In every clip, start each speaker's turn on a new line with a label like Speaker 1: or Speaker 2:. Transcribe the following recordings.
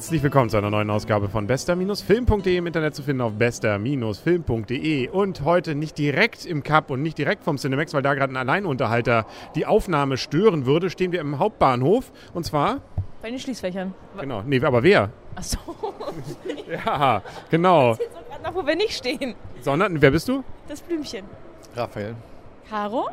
Speaker 1: Herzlich willkommen zu einer neuen Ausgabe von bester-film.de im Internet zu finden auf bester-film.de und heute nicht direkt im Cup und nicht direkt vom Cinemax, weil da gerade ein Alleinunterhalter die Aufnahme stören würde, stehen wir im Hauptbahnhof und zwar
Speaker 2: bei den Schließfächern.
Speaker 1: Genau, nee, aber wer?
Speaker 2: Ach so.
Speaker 1: ja, genau.
Speaker 2: Ich jetzt gerade noch, wo wir nicht stehen.
Speaker 1: Sondern, wer bist du?
Speaker 2: Das Blümchen.
Speaker 3: Raphael.
Speaker 2: Caro?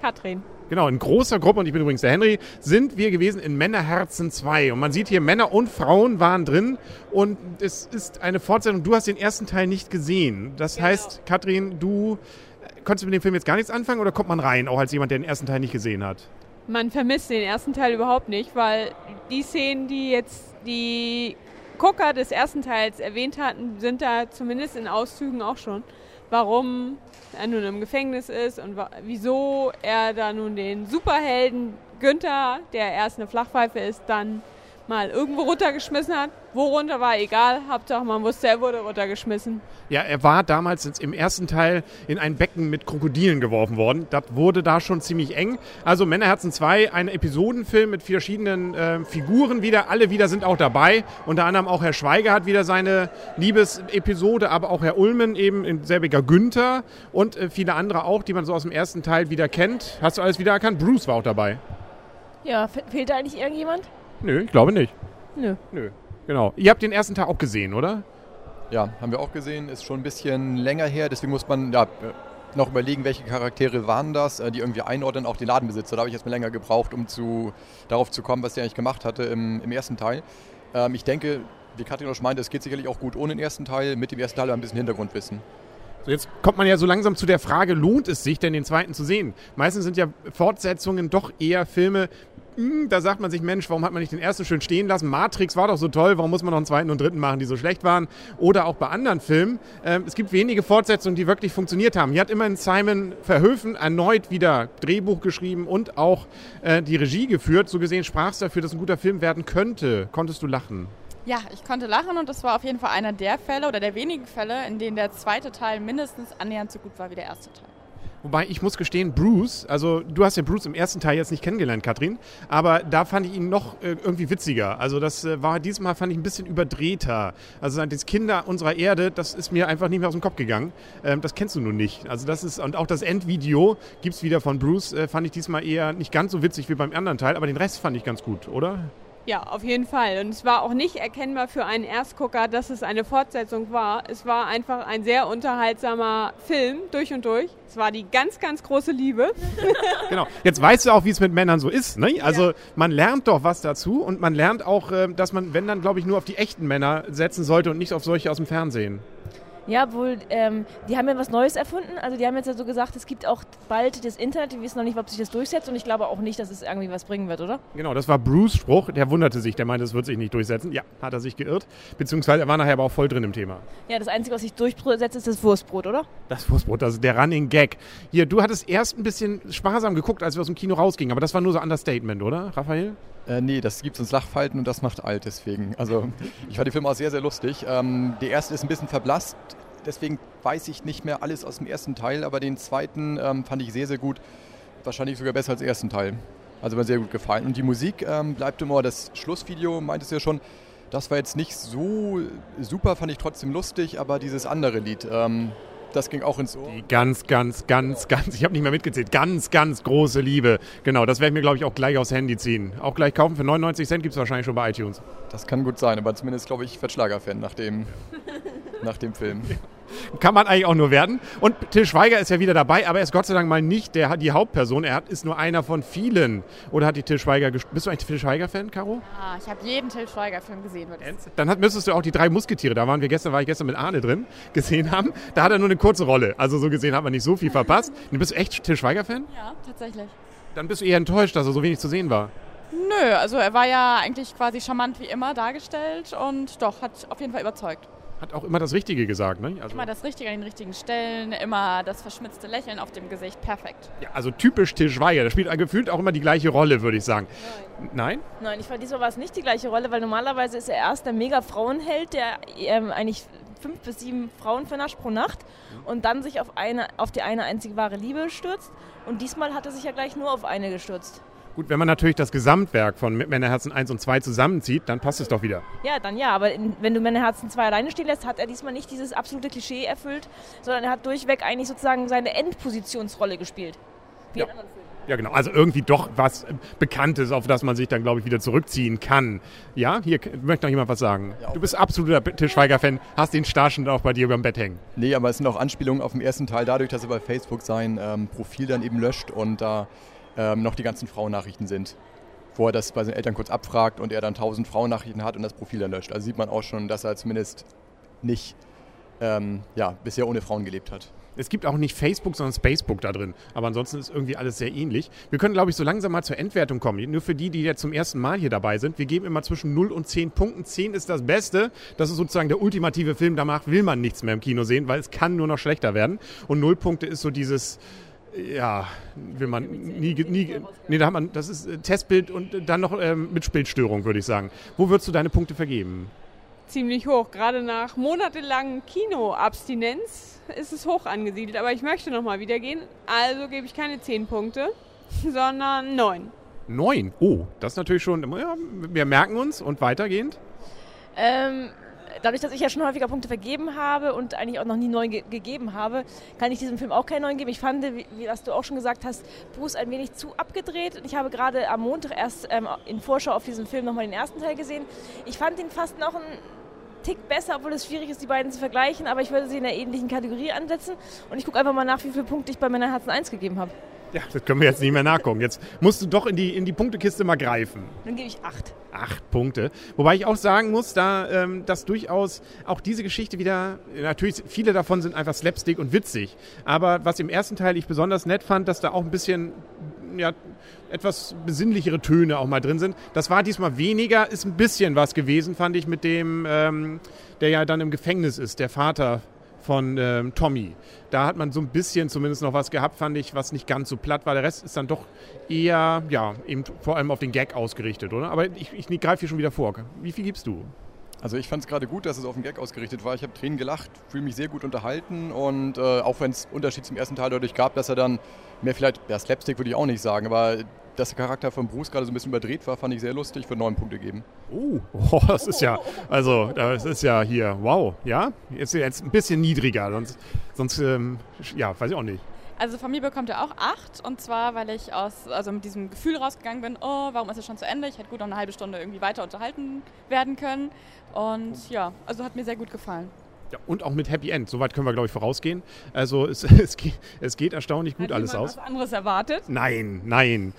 Speaker 2: Katrin.
Speaker 1: Genau, in großer Gruppe, und ich bin übrigens der Henry, sind wir gewesen in Männerherzen 2. Und man sieht hier, Männer und Frauen waren drin. Und es ist eine Fortsetzung. Du hast den ersten Teil nicht gesehen. Das genau. heißt, Katrin, du äh, konntest mit dem Film jetzt gar nichts anfangen oder kommt man rein, auch als jemand, der den ersten Teil nicht gesehen hat?
Speaker 4: Man vermisst den ersten Teil überhaupt nicht, weil die Szenen, die jetzt die Gucker des ersten Teils erwähnt hatten, sind da zumindest in Auszügen auch schon warum er nun im Gefängnis ist und wieso er da nun den Superhelden Günther, der erst eine Flachpfeife ist, dann mal irgendwo runtergeschmissen hat. Wo runter war egal, Hauptsache man wusste, er wurde runtergeschmissen.
Speaker 1: Ja, er war damals im ersten Teil in ein Becken mit Krokodilen geworfen worden. Das wurde da schon ziemlich eng. Also Männerherzen 2, ein Episodenfilm mit verschiedenen äh, Figuren wieder. Alle wieder sind auch dabei. Unter anderem auch Herr Schweiger hat wieder seine Liebesepisode, aber auch Herr Ulmen eben in selbiger Günther und äh, viele andere auch, die man so aus dem ersten Teil wieder kennt. Hast du alles wieder erkannt? Bruce war auch dabei.
Speaker 2: Ja, fehlt da eigentlich irgendjemand?
Speaker 1: Nö, ich glaube nicht.
Speaker 2: Nö.
Speaker 1: Nö. Genau. Ihr habt den ersten Tag auch gesehen, oder?
Speaker 3: Ja, haben wir auch gesehen. Ist schon ein bisschen länger her. Deswegen muss man ja, noch überlegen, welche Charaktere waren das, äh, die irgendwie einordnen, auch die Ladenbesitzer. Da habe ich jetzt mal länger gebraucht, um zu, darauf zu kommen, was der eigentlich gemacht hatte im, im ersten Teil. Ähm, ich denke, wie Katrin auch schon meinte, es geht sicherlich auch gut ohne den ersten Teil, mit dem ersten Teil ein bisschen Hintergrundwissen.
Speaker 1: So, jetzt kommt man ja so langsam zu der Frage, lohnt es sich denn, den zweiten zu sehen? Meistens sind ja Fortsetzungen doch eher Filme, hm, da sagt man sich, Mensch, warum hat man nicht den ersten schön stehen lassen? Matrix war doch so toll, warum muss man noch einen zweiten und dritten machen, die so schlecht waren? Oder auch bei anderen Filmen. Ähm, es gibt wenige Fortsetzungen, die wirklich funktioniert haben. Hier hat immerhin Simon Verhöfen erneut wieder Drehbuch geschrieben und auch äh, die Regie geführt. So gesehen sprach es dafür, dass ein guter Film werden könnte. Konntest du lachen?
Speaker 5: Ja, ich konnte lachen und das war auf jeden Fall einer der Fälle oder der wenigen Fälle, in denen der zweite Teil mindestens annähernd so gut war wie der erste Teil.
Speaker 1: Wobei ich muss gestehen, Bruce, also du hast den Bruce im ersten Teil jetzt nicht kennengelernt, Katrin, aber da fand ich ihn noch äh, irgendwie witziger. Also das äh, war diesmal fand ich ein bisschen überdrehter. Also das Kinder unserer Erde, das ist mir einfach nicht mehr aus dem Kopf gegangen. Ähm, das kennst du nun nicht. Also das ist und auch das Endvideo gibt es wieder von Bruce, äh, fand ich diesmal eher nicht ganz so witzig wie beim anderen Teil, aber den Rest fand ich ganz gut, oder?
Speaker 4: Ja, auf jeden Fall. Und es war auch nicht erkennbar für einen Erstgucker, dass es eine Fortsetzung war. Es war einfach ein sehr unterhaltsamer Film durch und durch. Es war die ganz, ganz große Liebe.
Speaker 1: genau. Jetzt weißt du auch, wie es mit Männern so ist. Ne? Also ja. man lernt doch was dazu und man lernt auch, äh, dass man, wenn dann, glaube ich, nur auf die echten Männer setzen sollte und nicht auf solche aus dem Fernsehen.
Speaker 2: Ja, wohl, ähm, die haben ja was Neues erfunden. Also die haben jetzt ja so gesagt, es gibt auch bald das Internet. Wir wissen noch nicht, ob sich das durchsetzt und ich glaube auch nicht, dass es irgendwie was bringen wird, oder?
Speaker 1: Genau, das war Bruce Spruch. Der wunderte sich, der meinte, es wird sich nicht durchsetzen. Ja, hat er sich geirrt. Beziehungsweise er war nachher aber auch voll drin im Thema.
Speaker 2: Ja, das Einzige, was sich durchsetzt, ist das Wurstbrot, oder?
Speaker 1: Das Wurstbrot, das ist der Running Gag. Hier, du hattest erst ein bisschen sparsam geguckt, als wir aus dem Kino rausgingen, aber das war nur so Understatement, oder, Raphael?
Speaker 3: Äh, nee, das gibt uns Lachfalten und das macht alt deswegen. Also ich fand die Filme auch sehr, sehr lustig. Ähm, die erste ist ein bisschen verblasst deswegen weiß ich nicht mehr alles aus dem ersten Teil, aber den zweiten ähm, fand ich sehr, sehr gut. Wahrscheinlich sogar besser als den ersten Teil. Also mir sehr gut gefallen. Und die Musik ähm, bleibt immer, das Schlussvideo meintest du ja schon, das war jetzt nicht so super, fand ich trotzdem lustig, aber dieses andere Lied, ähm, das ging auch ins Ohr.
Speaker 1: Die ganz, ganz, ganz, ganz, ich habe nicht mehr mitgezählt, ganz, ganz große Liebe. Genau, das werde ich mir, glaube ich, auch gleich aufs Handy ziehen. Auch gleich kaufen für 99 Cent gibt es wahrscheinlich schon bei iTunes.
Speaker 3: Das kann gut sein, aber zumindest, glaube ich, wird Schlager-Fan nach dem, nach dem Film.
Speaker 1: Kann man eigentlich auch nur werden. Und Till Schweiger ist ja wieder dabei, aber er ist Gott sei Dank mal nicht der, die Hauptperson. Er ist nur einer von vielen. Oder hat die Till Schweiger Bist du eigentlich Till Schweiger-Fan, Caro?
Speaker 5: Ja, ich habe jeden Till Schweiger-Film gesehen.
Speaker 1: Dann hat, müsstest du auch die drei Musketiere, da waren wir gestern, war ich gestern mit Arne drin, gesehen haben. Da hat er nur eine kurze Rolle. Also so gesehen hat man nicht so viel verpasst. Du bist echt Till Schweiger-Fan?
Speaker 5: Ja, tatsächlich.
Speaker 1: Dann bist du eher enttäuscht, dass er so wenig zu sehen war.
Speaker 5: Nö, also er war ja eigentlich quasi charmant wie immer dargestellt und doch, hat auf jeden Fall überzeugt.
Speaker 1: Hat auch immer das Richtige gesagt, ne?
Speaker 5: Also immer das Richtige an den richtigen Stellen, immer das verschmitzte Lächeln auf dem Gesicht, perfekt.
Speaker 1: Ja, also typisch Til Schweiger. Der spielt gefühlt auch immer die gleiche Rolle, würde ich sagen. Nein? Nein,
Speaker 2: Nein ich fand diesmal war es nicht die gleiche Rolle, weil normalerweise ist er erst der mega Frauenheld, der ähm, eigentlich fünf bis sieben Frauen vernascht pro Nacht und dann sich auf, eine, auf die eine einzige wahre Liebe stürzt. Und diesmal hat er sich ja gleich nur auf eine gestürzt.
Speaker 1: Gut, wenn man natürlich das Gesamtwerk von Männerherzen 1 und 2 zusammenzieht, dann passt es doch wieder.
Speaker 2: Ja, dann ja, aber in, wenn du Männerherzen 2 alleine stehen lässt, hat er diesmal nicht dieses absolute Klischee erfüllt, sondern er hat durchweg eigentlich sozusagen seine Endpositionsrolle gespielt. Wie
Speaker 1: Ja.
Speaker 2: in anderen Filmen.
Speaker 1: Ja, genau. Also irgendwie doch was Bekanntes, auf das man sich dann, glaube ich, wieder zurückziehen kann. Ja, hier möchte noch jemand was sagen.
Speaker 3: Ja.
Speaker 1: Du bist absoluter Til Schweiger-Fan, hast den Starschen auch bei dir über dem Bett hängen.
Speaker 3: Nee, aber es sind auch Anspielungen auf den ersten Teil, dadurch, dass er bei Facebook sein ähm, Profil dann eben löscht und da ähm, noch die ganzen Frauennachrichten sind. Wo er das bei seinen Eltern kurz abfragt und er dann tausend Frauennachrichten hat und das Profil dann löscht. Also sieht man auch schon, dass er zumindest nicht ähm, ja, bisher ohne Frauen gelebt hat.
Speaker 1: Es gibt auch nicht Facebook, sondern Spacebook da drin. Aber ansonsten ist irgendwie alles sehr ähnlich. Wir können, glaube ich, so langsam mal zur Endwertung kommen. Nur für die, die jetzt zum ersten Mal hier dabei sind. Wir geben immer zwischen 0 und 10 Punkten. 10 ist das Beste. Das ist sozusagen der ultimative Film. Danach will man nichts mehr im Kino sehen, weil es kann nur noch schlechter werden. Und 0 Punkte ist so dieses, ja, will man nie, nie, nee, da hat man, das ist äh, Testbild und dann noch ähm, mit Bildstörung, würde ich sagen. Wo würdest du deine Punkte vergeben?
Speaker 4: Ziemlich hoch. Gerade nach monatelangen Kinoabstinenz ist es hoch angesiedelt. Aber ich möchte nochmal wieder gehen. Also gebe ich keine 10 Punkte, sondern 9.
Speaker 1: 9. Oh, das ist natürlich schon, ja, wir merken uns und weitergehend.
Speaker 2: Ähm, dadurch, dass ich ja schon häufiger Punkte vergeben habe und eigentlich auch noch nie neun ge gegeben habe, kann ich diesem Film auch keinen neuen geben. Ich fand, wie, was du auch schon gesagt hast, Bruce ein wenig zu abgedreht. Und ich habe gerade am Montag erst ähm, in Vorschau auf diesen Film nochmal den ersten Teil gesehen. Ich fand ihn fast noch einen Tick besser, obwohl es schwierig ist, die beiden zu vergleichen. Aber ich würde sie in einer ähnlichen Kategorie ansetzen. Und ich gucke einfach mal nach, wie viele Punkte ich bei Männerherzen 1 gegeben habe.
Speaker 1: Ja, das können wir jetzt nicht mehr nachgucken. Jetzt musst du doch in die, in die Punktekiste mal greifen.
Speaker 2: Dann gebe ich 8.
Speaker 1: Acht Punkte. Wobei ich auch sagen muss, da ähm, dass durchaus auch diese Geschichte wieder, natürlich viele davon sind einfach slapstick und witzig. Aber was im ersten Teil ich besonders nett fand, dass da auch ein bisschen ja, etwas besinnlichere Töne auch mal drin sind. Das war diesmal weniger, ist ein bisschen was gewesen, fand ich, mit dem, ähm, der ja dann im Gefängnis ist, der Vater von ähm, Tommy. Da hat man so ein bisschen zumindest noch was gehabt, fand ich, was nicht ganz so platt war. Der Rest ist dann doch eher, ja, eben vor allem auf den Gag ausgerichtet, oder? Aber ich, ich greife hier schon wieder vor. Wie viel gibst du?
Speaker 3: Also ich fand es gerade gut, dass es auf den Gag ausgerichtet war. Ich habe Tränen gelacht, fühle mich sehr gut unterhalten und äh, auch wenn es Unterschied zum ersten Teil dadurch gab, dass er dann mehr vielleicht, ja Slapstick würde ich auch nicht sagen, aber dass der Charakter von Bruce gerade so ein bisschen überdreht war, fand ich sehr lustig, für neun Punkte geben.
Speaker 1: Oh, oh, das ist ja, also das ist ja hier, wow, ja? Jetzt, jetzt ein bisschen niedriger, sonst, sonst ähm, ja, weiß ich auch nicht.
Speaker 5: Also von mir bekommt er auch acht und zwar, weil ich aus, also mit diesem Gefühl rausgegangen bin, oh, warum ist es schon zu Ende? Ich hätte gut noch eine halbe Stunde irgendwie weiter unterhalten werden können. Und ja, also hat mir sehr gut gefallen.
Speaker 1: Ja, und auch mit Happy End, soweit können wir, glaube ich, vorausgehen. Also es, es, geht, es geht erstaunlich gut
Speaker 4: Hat
Speaker 1: alles aus.
Speaker 4: was anderes erwartet?
Speaker 1: Nein, nein.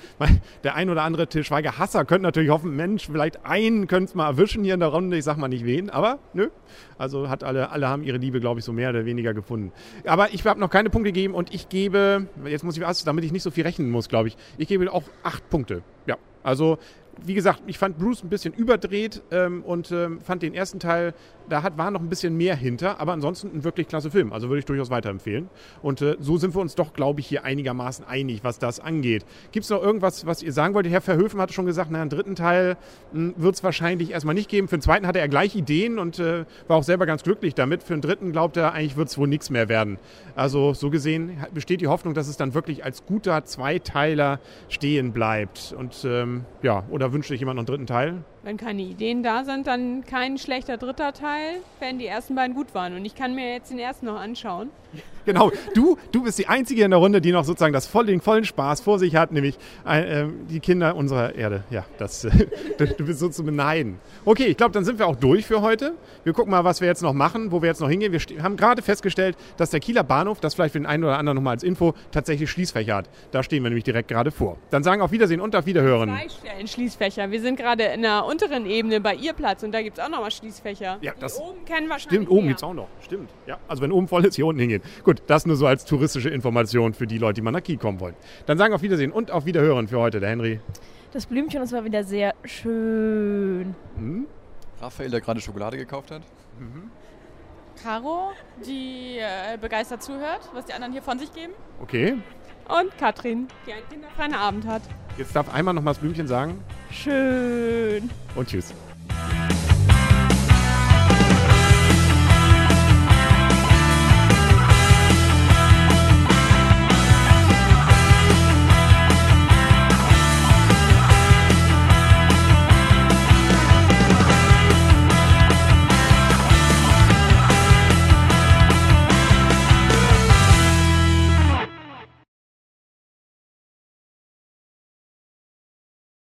Speaker 1: Der ein oder andere Til Schweiger-Hasser könnte natürlich hoffen, Mensch, vielleicht einen könnte es mal erwischen hier in der Runde, ich sag mal nicht wen, aber nö. Also hat alle, alle haben ihre Liebe, glaube ich, so mehr oder weniger gefunden. Aber ich habe noch keine Punkte gegeben und ich gebe, jetzt muss ich was, damit ich nicht so viel rechnen muss, glaube ich, ich gebe auch acht Punkte. Ja, also wie gesagt, ich fand Bruce ein bisschen überdreht ähm, und ähm, fand den ersten Teil, da hat, war noch ein bisschen mehr hinter, aber ansonsten ein wirklich klasse Film. Also würde ich durchaus weiterempfehlen. Und äh, so sind wir uns doch, glaube ich, hier einigermaßen einig, was das angeht. Gibt es noch irgendwas, was ihr sagen wollt? Herr Verhöfen hatte schon gesagt, na, einen dritten Teil wird es wahrscheinlich erstmal nicht geben. Für den zweiten hatte er gleich Ideen und äh, war auch selber ganz glücklich damit. Für den dritten glaubt er, eigentlich wird es wohl nichts mehr werden. Also so gesehen besteht die Hoffnung, dass es dann wirklich als guter Zweiteiler stehen bleibt. Und ähm, ja, oder wünscht sich jemand noch einen dritten Teil?
Speaker 4: Wenn keine Ideen da sind, dann kein schlechter dritter Teil, wenn die ersten beiden gut waren. Und ich kann mir jetzt den ersten noch anschauen.
Speaker 1: Genau, du, du bist die Einzige in der Runde, die noch sozusagen das voll, den vollen Spaß vor sich hat, nämlich äh, die Kinder unserer Erde. Ja, das, äh, du, bist so zu beneiden. Okay, ich glaube, dann sind wir auch durch für heute. Wir gucken mal, was wir jetzt noch machen, wo wir jetzt noch hingehen. Wir haben gerade festgestellt, dass der Kieler Bahnhof, das vielleicht für den einen oder anderen nochmal als Info, tatsächlich Schließfächer hat. Da stehen wir nämlich direkt gerade vor. Dann sagen auf Wiedersehen und auf Wiederhören.
Speaker 4: Zwei Stellen Schließfächer. Wir sind gerade in der unteren Ebene bei ihr Platz und da gibt es auch nochmal Schließfächer.
Speaker 1: Ja, das-
Speaker 4: Die oben kennen wahrscheinlich
Speaker 1: Stimmt, oben gibt es auch noch. Stimmt. Ja, also wenn oben voll ist, hier unten hingehen. Gut, das nur so als touristische Information für die Leute, die mal nach Kiel kommen wollen. Dann sagen auf Wiedersehen und auf Wiederhören für heute, der Henry.
Speaker 2: Das Blümchen, das war wieder sehr schön.
Speaker 1: Hm?
Speaker 3: Raphael, der gerade Schokolade gekauft hat.
Speaker 5: Caro, die äh, begeistert zuhört, was die anderen hier von sich geben.
Speaker 1: Okay.
Speaker 4: Und Katrin, die einen kinderfreien Abend hat.
Speaker 1: Jetzt darf einmal noch mal das Blümchen sagen
Speaker 2: Schön.
Speaker 1: und tschüss.